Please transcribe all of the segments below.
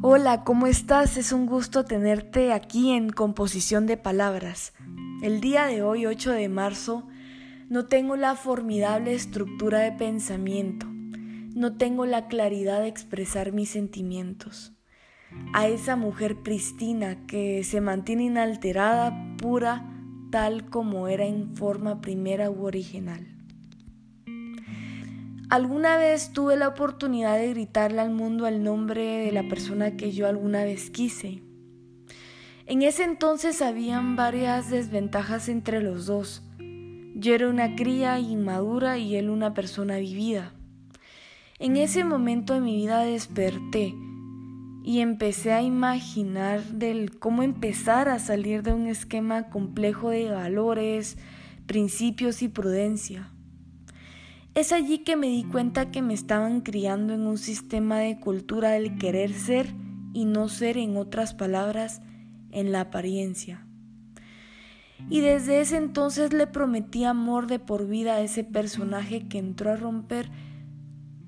Hola, ¿cómo estás? Es un gusto tenerte aquí en Composición de Palabras. El día de hoy, 8 de marzo, no tengo la formidable estructura de pensamiento, no tengo la claridad de expresar mis sentimientos. A esa mujer pristina que se mantiene inalterada, pura, tal como era en forma primera u original. Alguna vez tuve la oportunidad de gritarle al mundo el nombre de la persona que yo alguna vez quise. En ese entonces habían varias desventajas entre los dos. Yo era una cría inmadura y él una persona vivida. En ese momento de mi vida desperté y empecé a imaginar cómo empezar a salir de un esquema complejo de valores, principios y prudencia. Es allí que me di cuenta que me estaban criando en un sistema de cultura del querer ser y no ser, en otras palabras, en la apariencia. Y desde ese entonces le prometí amor de por vida a ese personaje que entró a romper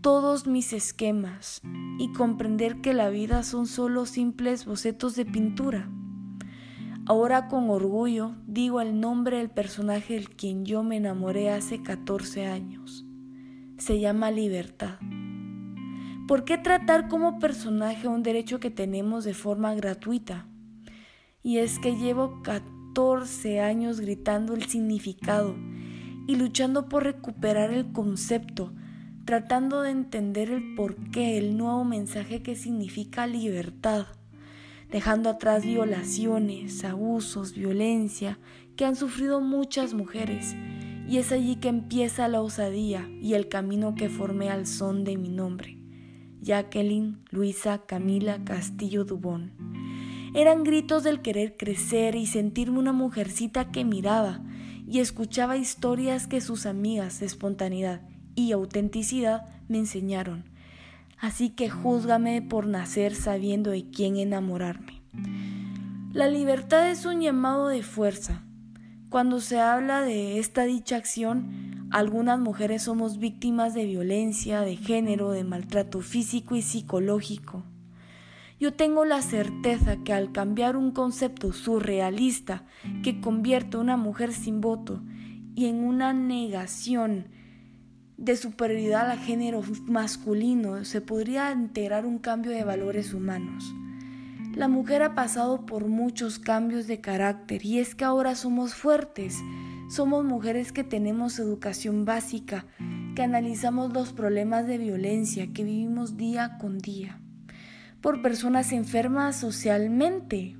todos mis esquemas y comprender que la vida son solo simples bocetos de pintura. Ahora con orgullo digo el nombre del personaje del quien yo me enamoré hace 14 años se llama libertad. ¿Por qué tratar como personaje un derecho que tenemos de forma gratuita? Y es que llevo 14 años gritando el significado y luchando por recuperar el concepto, tratando de entender el porqué, el nuevo mensaje que significa libertad, dejando atrás violaciones, abusos, violencia que han sufrido muchas mujeres y es allí que empieza la osadía y el camino que formé al son de mi nombre. Jacqueline Luisa Camila Castillo Dubón. Eran gritos del querer crecer y sentirme una mujercita que miraba y escuchaba historias que sus amigas de espontaneidad y autenticidad me enseñaron. Así que júzgame por nacer sabiendo de quién enamorarme. La libertad es un llamado de fuerza, cuando se habla de esta dicha acción, algunas mujeres somos víctimas de violencia, de género, de maltrato físico y psicológico. Yo tengo la certeza que al cambiar un concepto surrealista que convierte a una mujer sin voto y en una negación de superioridad al género masculino, se podría integrar un cambio de valores humanos. La mujer ha pasado por muchos cambios de carácter y es que ahora somos fuertes. Somos mujeres que tenemos educación básica, que analizamos los problemas de violencia que vivimos día con día, por personas enfermas socialmente.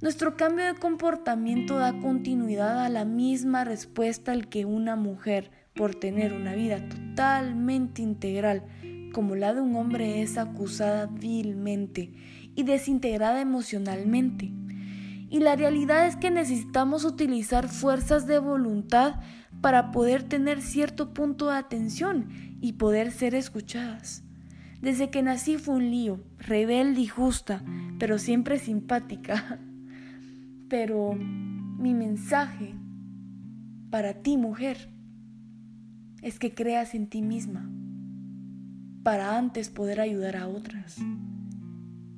Nuestro cambio de comportamiento da continuidad a la misma respuesta al que una mujer, por tener una vida totalmente integral como la de un hombre, es acusada vilmente y desintegrada emocionalmente. Y la realidad es que necesitamos utilizar fuerzas de voluntad para poder tener cierto punto de atención y poder ser escuchadas. Desde que nací fue un lío, rebelde y justa, pero siempre simpática. Pero mi mensaje para ti, mujer, es que creas en ti misma para antes poder ayudar a otras.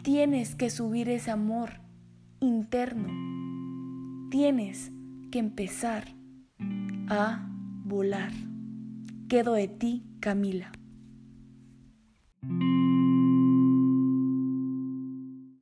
Tienes que subir ese amor interno. Tienes que empezar a volar. Quedo de ti, Camila.